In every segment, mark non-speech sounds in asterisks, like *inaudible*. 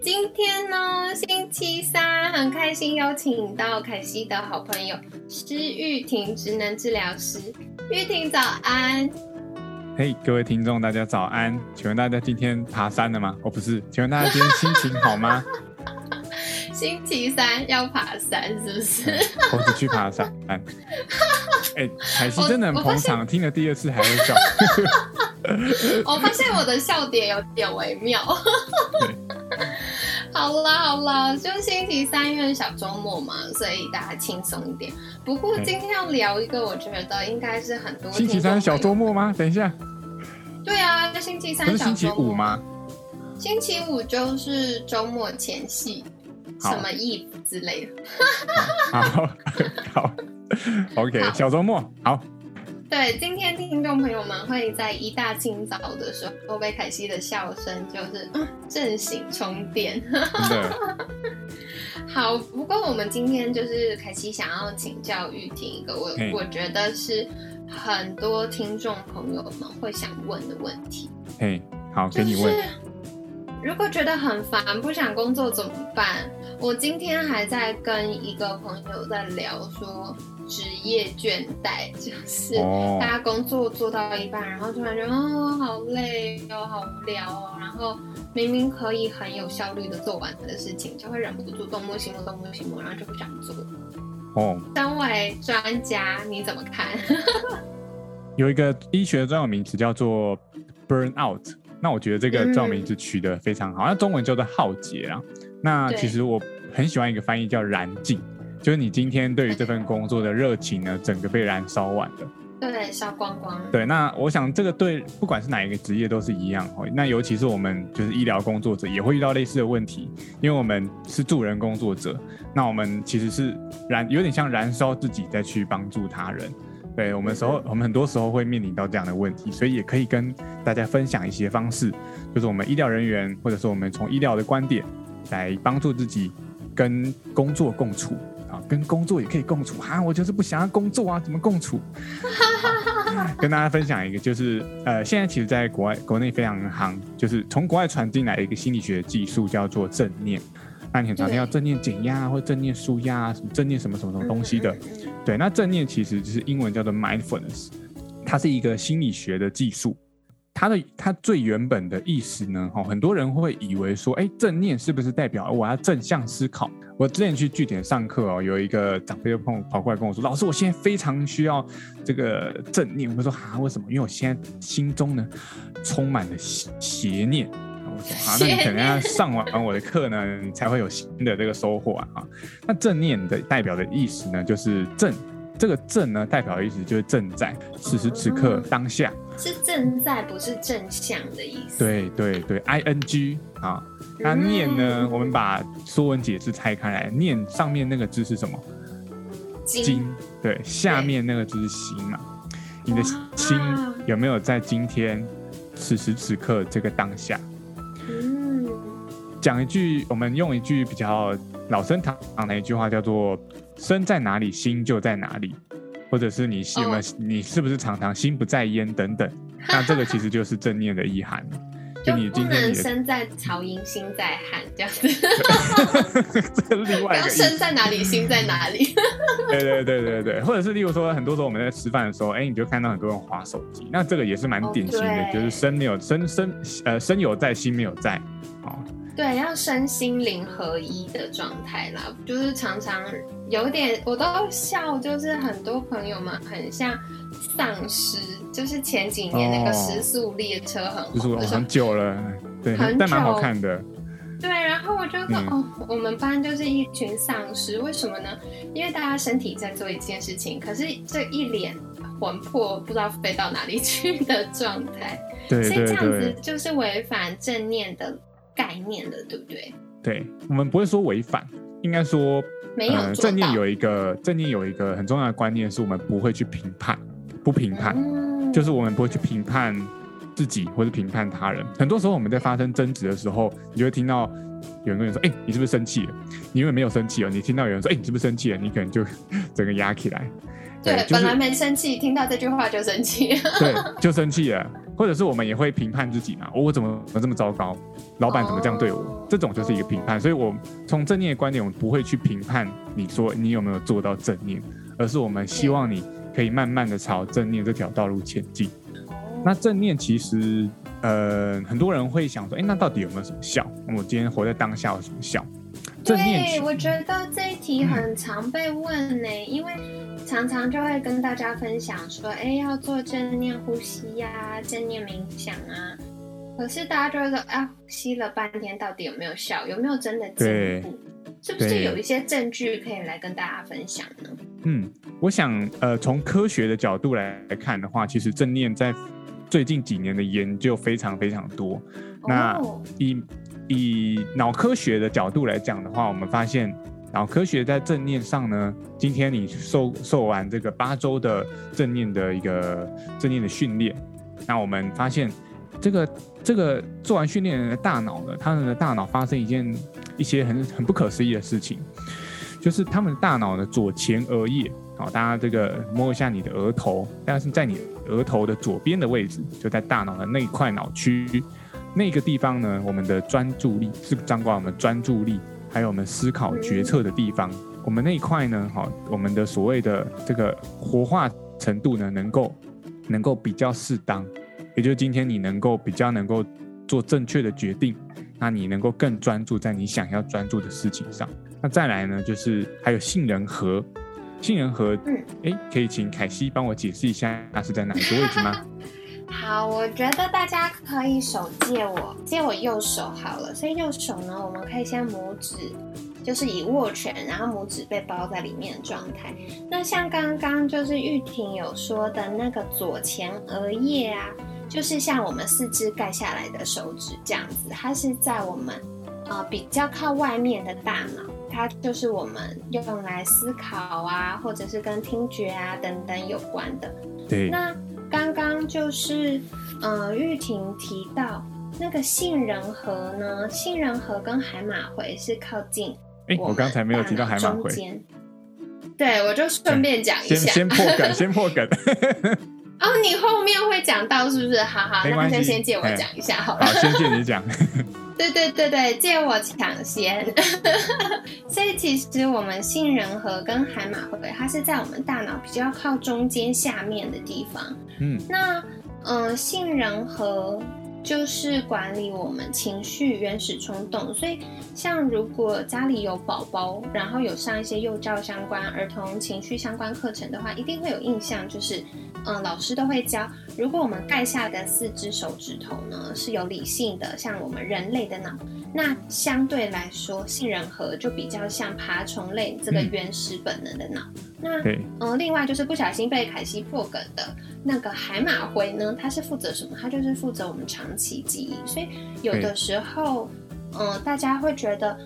今天呢，星期三，很开心邀请到凯西的好朋友施玉婷，职能治疗师。玉婷早安。嘿，各位听众，大家早安。请问大家今天爬山了吗？哦，不是，请问大家今天心情好吗？*laughs* 星期三要爬山是不是？猴子去爬山。哎，*laughs* 凯西真的很捧场，听了第二次还会笑。*laughs* 我发现我的笑点有点微妙。好啦好啦，就星期三因为小周末嘛，所以大家轻松一点。不过今天要聊一个，我觉得应该是很多星期三小周末吗？等一下。对啊，星期三不是星期五吗？星期五就是周末前夕，什么 eve 之类的。好，好，*laughs* OK，小周末好。对，今天听众朋友们会在一大清早的时候被凯西的笑声就是震醒充电。*laughs* 好，不过我们今天就是凯西想要请教玉婷一个我我觉得是很多听众朋友们会想问的问题。嘿，好，给你问。如果觉得很烦，不想工作怎么办？我今天还在跟一个朋友在聊说。职业倦怠 *laughs* 就是大家工作做到一半，然后突然觉得哦好累哦，好无聊哦，然后明明可以很有效率的做完的事情，就会忍不住东摸西摸，东摸西摸，然后就不想做。哦，身为专家，你怎么看？*laughs* 有一个医学的专有名词叫做 burn out，那我觉得这个专有名词取得非常好，那中文叫做浩劫啊。那其实我很喜欢一个翻译叫燃尽。就是你今天对于这份工作的热情呢，整个被燃烧完了，对，烧光光。对，那我想这个对不管是哪一个职业都是一样哦。那尤其是我们就是医疗工作者，也会遇到类似的问题，因为我们是助人工作者，那我们其实是燃，有点像燃烧自己再去帮助他人。对我们时候，我们很多时候会面临到这样的问题，所以也可以跟大家分享一些方式，就是我们医疗人员，或者说我们从医疗的观点来帮助自己跟工作共处。啊，跟工作也可以共处啊！我就是不想要工作啊，怎么共处？*laughs* 跟大家分享一个，就是呃，现在其实在国外、国内非常行，就是从国外传进来一个心理学技术，叫做正念。那你很常听到正念减压或正念舒压啊，什么正念什么什么什么东西的。对，那正念其实就是英文叫做 mindfulness，它是一个心理学的技术。它的它最原本的意思呢，哈，很多人会以为说，哎，正念是不是代表我要正向思考？我之前去据点上课哦，有一个长辈就碰跑过来跟我说，老师，我现在非常需要这个正念。我说啊，为什么？因为我现在心中呢充满了邪念。我说啊，那你可能要上完我的课呢，你才会有新的这个收获啊。那正念的代表的意思呢，就是正。这个正呢，代表的意思就是正在此时此刻当下，是正在，不是正向的意思。对对对，I N G 啊，那念呢？我们把说文解字拆开来，念上面那个字是什么？金。对，下面那个字是心嘛？你的心有没有在今天此时此刻这个当下？嗯。讲一句，我们用一句比较老生常常的一句话，叫做。身在哪里，心就在哪里，或者是你有没有你是不是常常心不在焉等等？*laughs* 那这个其实就是正念的意涵。就你不能身在曹营心在汉这样子。*laughs* 这另外一个。身在哪里，心在哪里。*laughs* 对对对对对，或者是例如说，很多时候我们在吃饭的时候，哎，你就看到很多人划手机，那这个也是蛮典型的，就是身没有身身呃身有在，心没有在。好。对，要身心灵合一的状态啦，就是常常有点，我都笑，就是很多朋友们很像丧尸，就是前几年那个时速列车很火，很久了，对，但蛮好看的。对，然后我就说，哦，我们班就是一群丧尸，为什么呢？因为大家身体在做一件事情，可是这一脸魂魄不知道飞到哪里去的状态，对所以这样子就是违反正念的。概念的，对不对？对，我们不会说违反，应该说，没有正念有一个正念有一个很重要的观念，是我们不会去评判，不评判，就是我们不会去评判自己或者评判他人。很多时候我们在发生争执的时候，你就会听到有人跟你说：“哎，你是不是生气了？”你因为没有生气哦，你听到有人说：“哎，你是不是生气了？”你可能就 *laughs* 整个压起来。对，本来没生气，听到这句话就生气。对，就生气了。或者是我们也会评判自己嘛？我怎么怎么这么糟糕？老板怎么这样对我？这种就是一个评判。所以，我从正念的观点，我们不会去评判你说你有没有做到正念，而是我们希望你可以慢慢的朝正念这条道路前进。那正念其实，呃，很多人会想说，哎，那到底有没有什么效？我今天活在当下有什么效？对，我觉得这一题很常被问呢，因为常常就会跟大家分享说，哎，要做正念呼吸呀，正念冥想啊。可是大家就会说，啊，吸了半天，到底有没有效？有没有真的进步？是不是有一些证据可以来跟大家分享呢？嗯，我想，呃，从科学的角度来看的话，其实正念在最近几年的研究非常非常多。那以以脑科学的角度来讲的话，我们发现然后科学在正念上呢，今天你受受完这个八周的正念的一个正念的训练，那我们发现这个这个做完训练人的大脑呢，他们的大脑发生一件一些很很不可思议的事情，就是他们的大脑的左前额叶，好，大家这个摸一下你的额头，但是在你额头的左边的位置，就在大脑的那一块脑区。那个地方呢，我们的专注力是掌管我们专注力，还有我们思考决策的地方。我们那一块呢，好，我们的所谓的这个活化程度呢，能够能够比较适当，也就是今天你能够比较能够做正确的决定，那你能够更专注在你想要专注的事情上。那再来呢，就是还有杏仁核，杏仁核，嗯，哎，可以请凯西帮我解释一下，它是在哪一个位置吗？好，我觉得大家可以手借我，借我右手好了。所以右手呢，我们可以先拇指，就是以握拳，然后拇指被包在里面的状态。那像刚刚就是玉婷有说的那个左前额叶啊，就是像我们四肢盖下来的手指这样子，它是在我们呃比较靠外面的大脑，它就是我们用来思考啊，或者是跟听觉啊等等有关的。对，那。刚刚就是，呃，玉婷提到那个杏仁核呢，杏仁核跟海马回是靠近。哎，我刚才没有提到海马回。对，我就顺便讲一下。先先破梗，先破梗。*laughs* 哦，你后面会讲到是不是？好好，那就先借我讲一下好了。好，先借你讲。*laughs* 对对对对，借我抢先。*laughs* 所以其实我们杏仁核跟海马回，它是在我们大脑比较靠中间下面的地方。嗯，那嗯，杏仁核。就是管理我们情绪原始冲动，所以像如果家里有宝宝，然后有上一些幼教相关、儿童情绪相关课程的话，一定会有印象，就是嗯，老师都会教，如果我们盖下的四只手指头呢是有理性的，像我们人类的脑，那相对来说，杏仁核就比较像爬虫类这个原始本能的脑。那嗯，另外就是不小心被凯西破梗的那个海马回呢，它是负责什么？它就是负责我们长期记忆。所以有的时候，嗯，大家会觉得，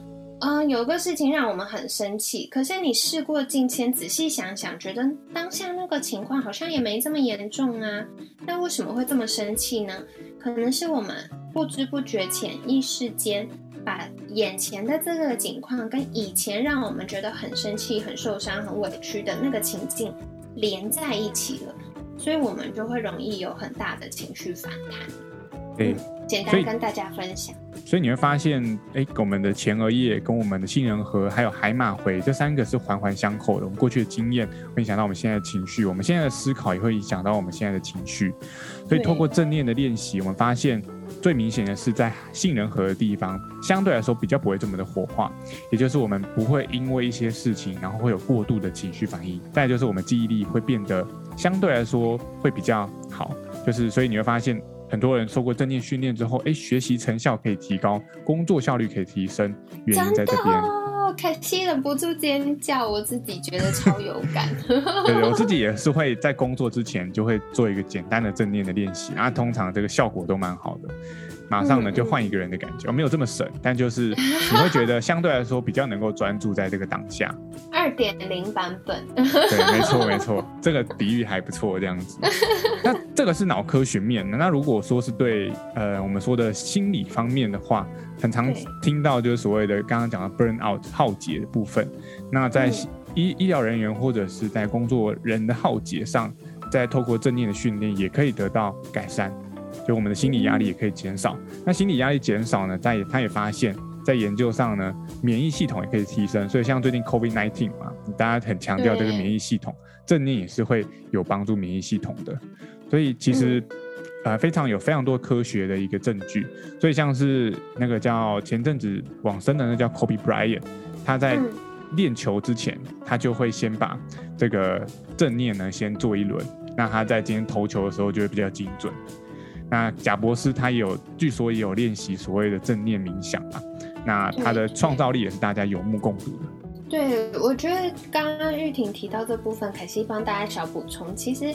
嗯，有个事情让我们很生气，可是你事过境迁，仔细想想，觉得当下那个情况好像也没这么严重啊。那为什么会这么生气呢？可能是我们不知不觉、潜意识间。把眼前的这个景况跟以前让我们觉得很生气、很受伤、很委屈的那个情境连在一起了，所以我们就会容易有很大的情绪反弹。对，简单跟大家分享。所以你会发现，哎，我们的前额叶跟我们的杏仁核还有海马回这三个是环环相扣的。我们过去的经验会影响到我们现在的情绪，我们现在的思考也会影响到我们现在的情绪。所以透过正念的练习，我们发现。最明显的是在杏仁核的地方，相对来说比较不会这么的火化，也就是我们不会因为一些事情，然后会有过度的情绪反应。再就是我们记忆力会变得相对来说会比较好，就是所以你会发现很多人受过正念训练之后，哎，学习成效可以提高，工作效率可以提升，原因在这边。凯西忍不住尖叫，我自己觉得超有感。*laughs* 对，我自己 *laughs* 也是会在工作之前就会做一个简单的正念的练习，然后通常这个效果都蛮好的。马上呢就换一个人的感觉，我没有这么省，但就是 *laughs* 你会觉得相对来说比较能够专注在这个当下。二点零版本，对，没错没错，*laughs* 这个比喻还不错，这样子。那这个是脑科学面的，那如果说是对呃我们说的心理方面的话，很常听到就是所谓的刚刚讲的 burn out 耗竭的部分。那在医医疗人员或者是在工作人的耗竭上，在透过正念的训练也可以得到改善。就我们的心理压力也可以减少，那心理压力减少呢，他也他也发现，在研究上呢，免疫系统也可以提升。所以像最近 COVID nineteen 嘛，大家很强调这个免疫系统，正念也是会有帮助免疫系统的。所以其实呃非常有非常多科学的一个证据。所以像是那个叫前阵子往生的那叫 Kobe Bryant，他在练球之前，他就会先把这个正念呢先做一轮，那他在今天投球的时候就会比较精准。那贾博士他也有，据说也有练习所谓的正念冥想啊。那他的创造力也是大家有目共睹的。对，我觉得刚刚玉婷提到这部分，可惜帮大家小补充。其实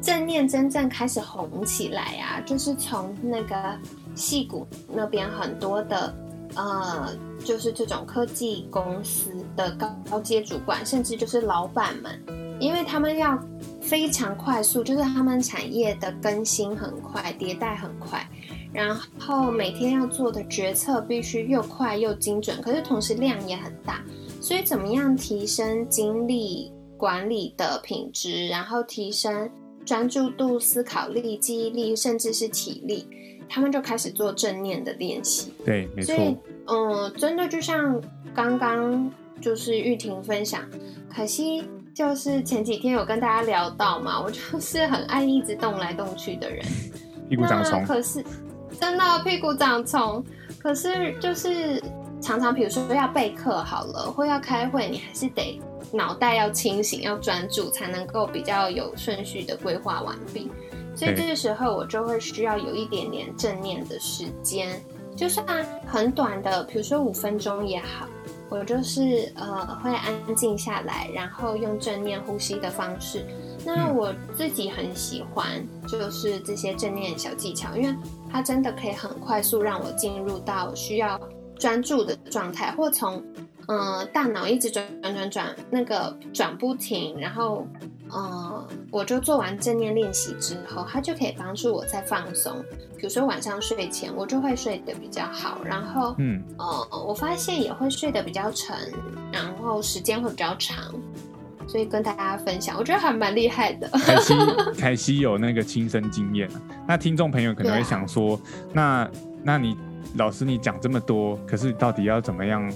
正念真正开始红起来啊，就是从那个戏骨那边很多的呃，就是这种科技公司的高高阶主管，甚至就是老板们，因为他们要。非常快速，就是他们产业的更新很快，迭代很快，然后每天要做的决策必须又快又精准，可是同时量也很大。所以怎么样提升精力管理的品质，然后提升专注度、思考力、记忆力，甚至是体力，他们就开始做正念的练习。对，没错。嗯，真的就像刚刚就是玉婷分享，可惜。就是前几天有跟大家聊到嘛，我就是很爱一直动来动去的人，*laughs* 屁股长虫。可是真的屁股长虫，可是就是常常比如说要备课好了，或要开会，你还是得脑袋要清醒、要专注，才能够比较有顺序的规划完毕。所以这个时候我就会需要有一点点正念的时间，就算很短的，比如说五分钟也好。我就是呃会安静下来，然后用正念呼吸的方式。那我自己很喜欢，就是这些正念小技巧，因为它真的可以很快速让我进入到需要专注的状态，或从嗯大脑一直转转转转那个转不停，然后。嗯，我就做完正念练习之后，它就可以帮助我在放松。比如说晚上睡前，我就会睡得比较好。然后，嗯，呃，我发现也会睡得比较沉，然后时间会比较长。所以跟大家分享，我觉得还蛮厉害的。凯西，*laughs* 凯西有那个亲身经验。那听众朋友可能会想说，那那你老师你讲这么多，可是到底要怎么样？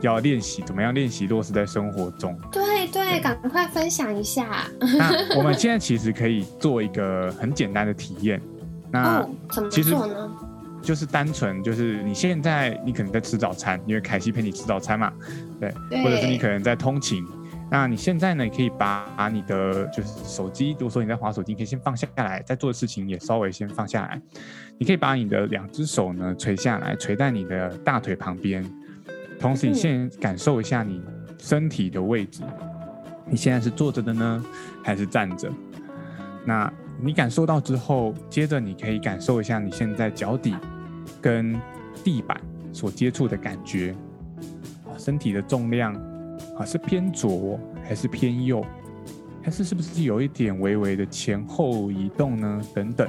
要练习怎么样练习落实在生活中？对对，赶快分享一下。那我们现在其实可以做一个很简单的体验。那怎么做呢？就是单纯就是你现在你可能在吃早餐，因为凯西陪你吃早餐嘛，对，或者是你可能在通勤。那你现在呢，你可以把你的就是手机，如果说你在划手机，可以先放下来，在做的事情也稍微先放下来。你可以把你的两只手呢垂下来，垂在你的大腿旁边。同时，你先感受一下你身体的位置，你现在是坐着的呢，还是站着？那你感受到之后，接着你可以感受一下你现在脚底跟地板所接触的感觉，啊身体的重量啊是偏左还是偏右，还是是不是有一点微微的前后移动呢？等等，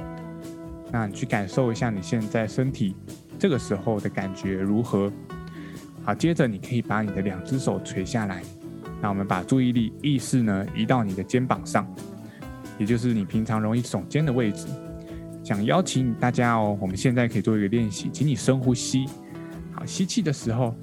那你去感受一下你现在身体这个时候的感觉如何？好，接着你可以把你的两只手垂下来，那我们把注意力意识呢移到你的肩膀上，也就是你平常容易耸肩的位置。想邀请大家哦，我们现在可以做一个练习，请你深呼吸。好，吸气的时候。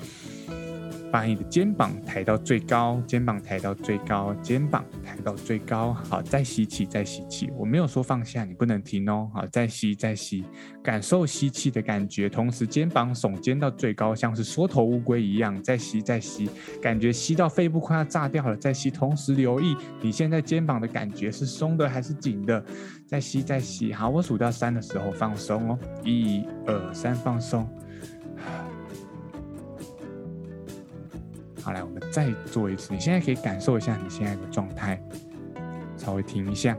把你的肩膀抬到最高，肩膀抬到最高，肩膀抬到最高。好，再吸气，再吸气。我没有说放下，你不能停哦。好，再吸，再吸，感受吸气的感觉，同时肩膀耸肩到最高，像是缩头乌龟一样。再吸，再吸，感觉吸到肺部快要炸掉了。再吸，同时留意你现在肩膀的感觉是松的还是紧的。再吸，再吸。好，我数到三的时候放松哦。一二三，放松。好，来，我们再做一次。你现在可以感受一下你现在的状态，稍微停一下。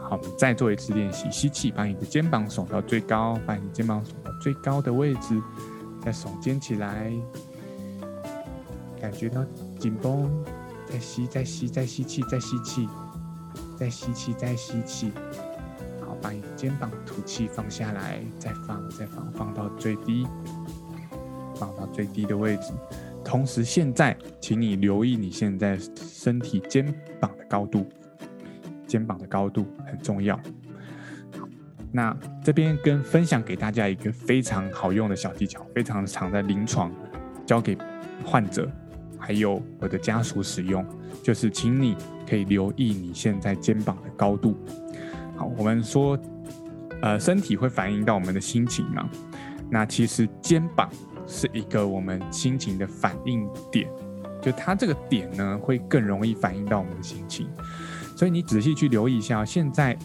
好，我们再做一次练习，吸气，把你的肩膀耸到最高，把你肩膀耸到最高的位置，再耸肩起来，感觉到紧绷，再吸，再吸，再吸气，再吸气，再吸气，再吸气。好，把你的肩膀吐气放下来，再放，再放，放到最低，放到最低的位置。同时，现在，请你留意你现在身体肩膀的高度。肩膀的高度很重要。那这边跟分享给大家一个非常好用的小技巧，非常常在临床教给患者，还有我的家属使用，就是请你可以留意你现在肩膀的高度。好，我们说，呃，身体会反映到我们的心情嘛？那其实肩膀是一个我们心情的反应点，就它这个点呢，会更容易反映到我们的心情。所以你仔细去留意一下，现在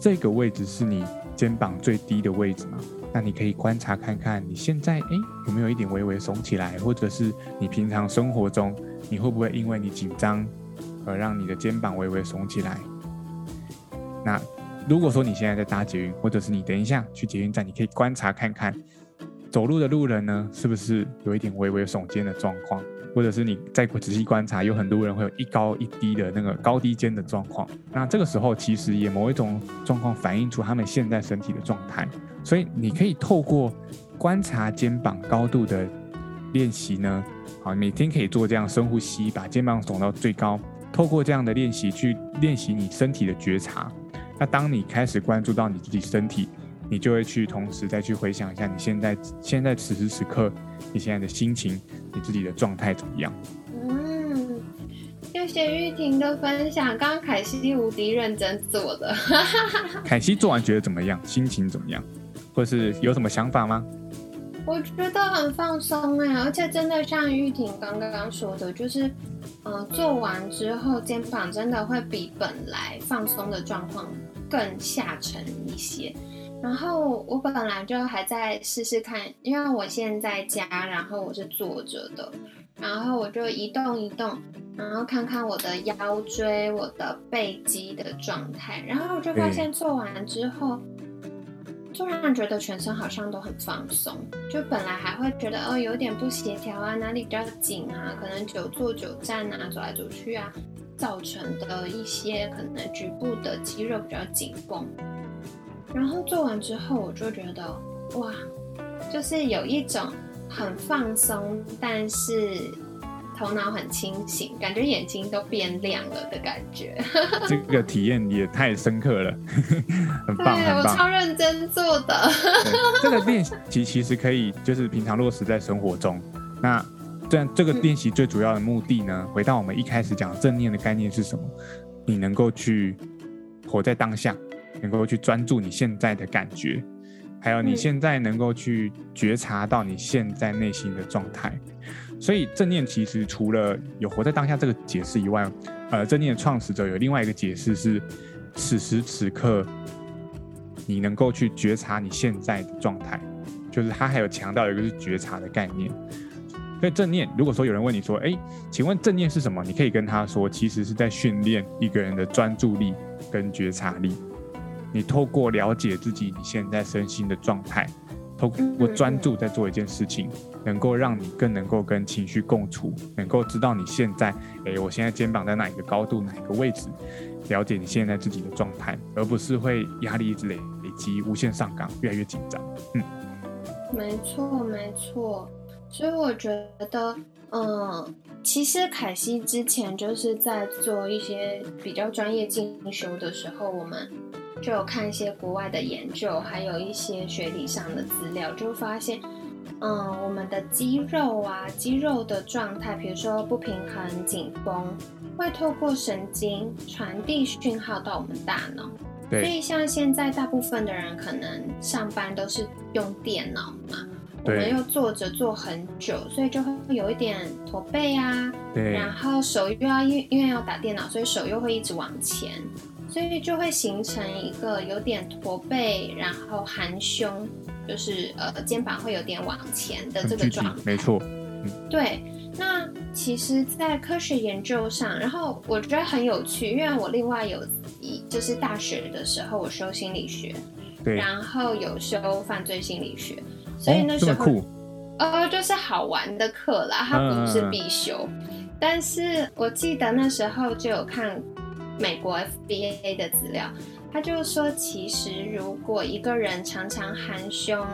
这个位置是你肩膀最低的位置吗？那你可以观察看看，你现在哎有没有一点微微耸起来，或者是你平常生活中你会不会因为你紧张而让你的肩膀微微耸起来？那如果说你现在在搭捷运，或者是你等一下去捷运站，你可以观察看看，走路的路人呢是不是有一点微微耸肩的状况？或者是你再仔细观察，有很多人会有一高一低的那个高低肩的状况。那这个时候其实也某一种状况反映出他们现在身体的状态。所以你可以透过观察肩膀高度的练习呢，好，每天可以做这样深呼吸，把肩膀耸到最高。透过这样的练习去练习你身体的觉察。那当你开始关注到你自己身体，你就会去同时再去回想一下你现在现在此时此刻你现在的心情。你自己的状态怎么样？嗯，谢谢玉婷的分享。刚刚凯西无敌认真做的，*laughs* 凯西做完觉得怎么样？心情怎么样？或是有什么想法吗？我觉得很放松哎，而且真的像玉婷刚刚说的，就是，呃，做完之后肩膀真的会比本来放松的状况更下沉一些。然后我本来就还在试试看，因为我现在家，然后我是坐着的，然后我就移动移动，然后看看我的腰椎、我的背肌的状态，然后我就发现做完之后，突然觉得全身好像都很放松，就本来还会觉得哦有点不协调啊，哪里比较紧啊，可能久坐久站啊，走来走去啊，造成的一些可能局部的肌肉比较紧绷。然后做完之后，我就觉得哇，就是有一种很放松，但是头脑很清醒，感觉眼睛都变亮了的感觉。*laughs* 这个体验也太深刻了，很棒，很棒。我超认真做的。这个练习其实可以就是平常落实在生活中。那这样这个练习最主要的目的呢，回到我们一开始讲正念的概念是什么？你能够去活在当下。能够去专注你现在的感觉，还有你现在能够去觉察到你现在内心的状态。所以正念其实除了有活在当下这个解释以外，呃，正念的创始者有另外一个解释是：此时此刻你能够去觉察你现在的状态，就是他还有强调一个是觉察的概念。所以正念，如果说有人问你说：“哎，请问正念是什么？”你可以跟他说：“其实是在训练一个人的专注力跟觉察力。”你透过了解自己你现在身心的状态，透过专注在做一件事情，能够让你更能够跟情绪共处，能够知道你现在，哎，我现在肩膀在哪一个高度，哪一个位置，了解你现在自己的状态，而不是会压力一直累累积，无限上纲，越来越紧张。嗯，没错没错，所以我觉得，嗯，其实凯西之前就是在做一些比较专业进修的时候，我们。就有看一些国外的研究，还有一些学理上的资料，就发现，嗯，我们的肌肉啊，肌肉的状态，比如说不平衡、紧绷，会透过神经传递讯号到我们大脑。所以像现在大部分的人可能上班都是用电脑嘛，我们又坐着坐很久，所以就会有一点驼背啊。对。然后手又要因因为要打电脑，所以手又会一直往前。所以就会形成一个有点驼背，然后含胸，就是呃肩膀会有点往前的这个状态。没错，对。那其实，在科学研究上，然后我觉得很有趣，因为我另外有一就是大学的时候我修心理学，对，然后有修犯罪心理学，所以那时候。呃，就是好玩的课啦，它不是必修。但是我记得那时候就有看美国 FBA 的资料，他就说，其实如果一个人常常含胸、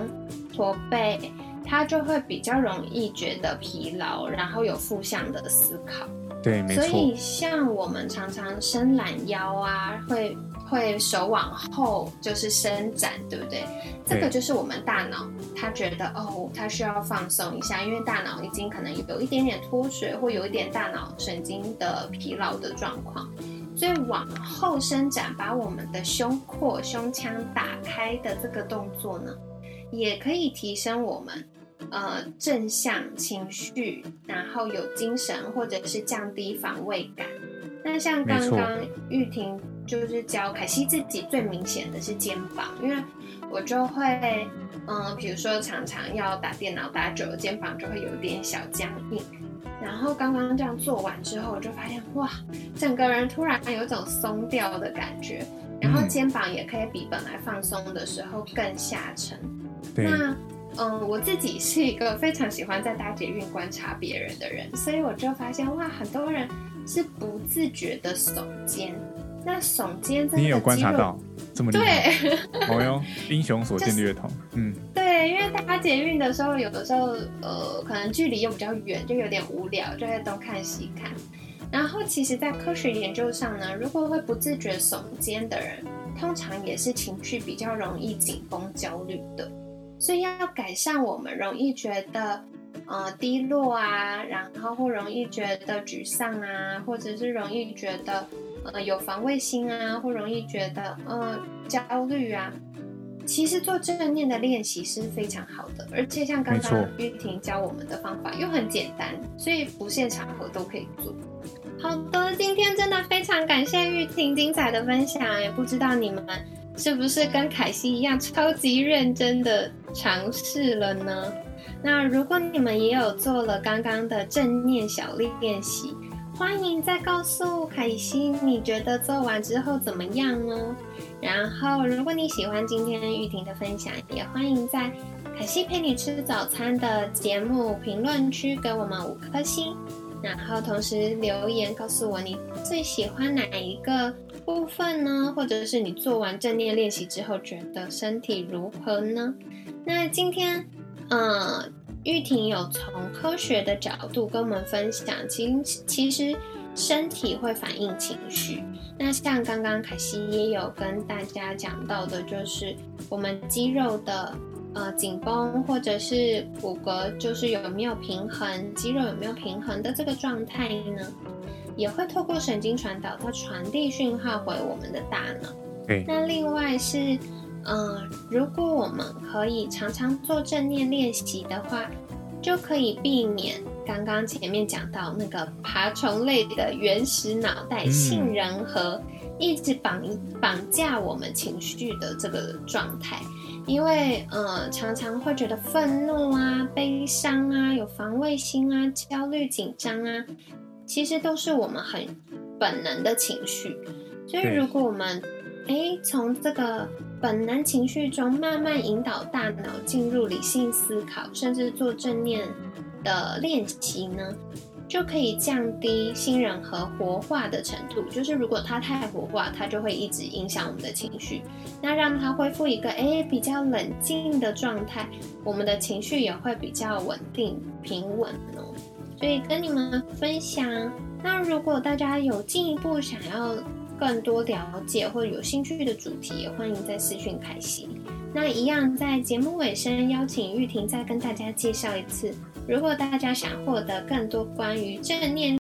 驼背，他就会比较容易觉得疲劳，然后有负向的思考。对，没错。所以像我们常常伸懒腰啊，会。会手往后就是伸展，对不对？这个就是我们大脑，他觉得哦，他需要放松一下，因为大脑已经可能有一点点脱水，或有一点大脑神经的疲劳的状况，所以往后伸展，把我们的胸廓、胸腔打开的这个动作呢，也可以提升我们呃正向情绪，然后有精神，或者是降低防卫感。那像刚刚玉婷。就是教凯西自己最明显的是肩膀，因为我就会，嗯，比如说常常要打电脑打久了，肩膀就会有点小僵硬。然后刚刚这样做完之后，我就发现哇，整个人突然有种松掉的感觉，然后肩膀也可以比本来放松的时候更下沉。那嗯，我自己是一个非常喜欢在搭捷运观察别人的人，所以我就发现哇，很多人是不自觉的耸肩。那耸肩，你也有观察到这么厉害？对，*laughs* 哦哟，英雄所见略同。嗯，对，因为搭捷运的时候，有的时候呃，可能距离又比较远，就有点无聊，就会东看西看。然后，其实，在科学研究上呢，如果会不自觉耸肩的人，通常也是情绪比较容易紧绷、焦虑的。所以，要改善我们容易觉得呃低落啊，然后或容易觉得沮丧啊，或者是容易觉得。呃，有防卫心啊，或容易觉得呃焦虑啊，其实做正念的练习是非常好的，而且像刚刚玉婷教我们的方法又很简单，所以不限场合都可以做。好的，今天真的非常感谢玉婷精彩的分享，也不知道你们是不是跟凯西一样超级认真的尝试了呢？那如果你们也有做了刚刚的正念小练习。欢迎再告诉凯西，你觉得做完之后怎么样呢？然后，如果你喜欢今天玉婷的分享，也欢迎在凯西陪你吃早餐的节目评论区给我们五颗星，然后同时留言告诉我你最喜欢哪一个部分呢？或者是你做完正念练习之后觉得身体如何呢？那今天，嗯。玉婷有从科学的角度跟我们分享，其其实身体会反映情绪。那像刚刚凯西也有跟大家讲到的，就是我们肌肉的呃紧绷，或者是骨骼就是有没有平衡，肌肉有没有平衡的这个状态呢，也会透过神经传导，它传递讯号回我们的大脑。对。那另外是。嗯，如果我们可以常常做正念练习的话，就可以避免刚刚前面讲到那个爬虫类的原始脑袋杏仁核一直绑绑架我们情绪的这个状态。因为呃，常常会觉得愤怒啊、悲伤啊、有防卫心啊、焦虑、紧张啊，其实都是我们很本能的情绪。所以如果我们哎从这个本能情绪中慢慢引导大脑进入理性思考，甚至做正念的练习呢，就可以降低新人和活化的程度。就是如果它太活化，它就会一直影响我们的情绪。那让它恢复一个哎比较冷静的状态，我们的情绪也会比较稳定平稳哦。所以跟你们分享。那如果大家有进一步想要。更多了解或有兴趣的主题，也欢迎在私讯凯西。那一样在节目尾声，邀请玉婷再跟大家介绍一次。如果大家想获得更多关于正念。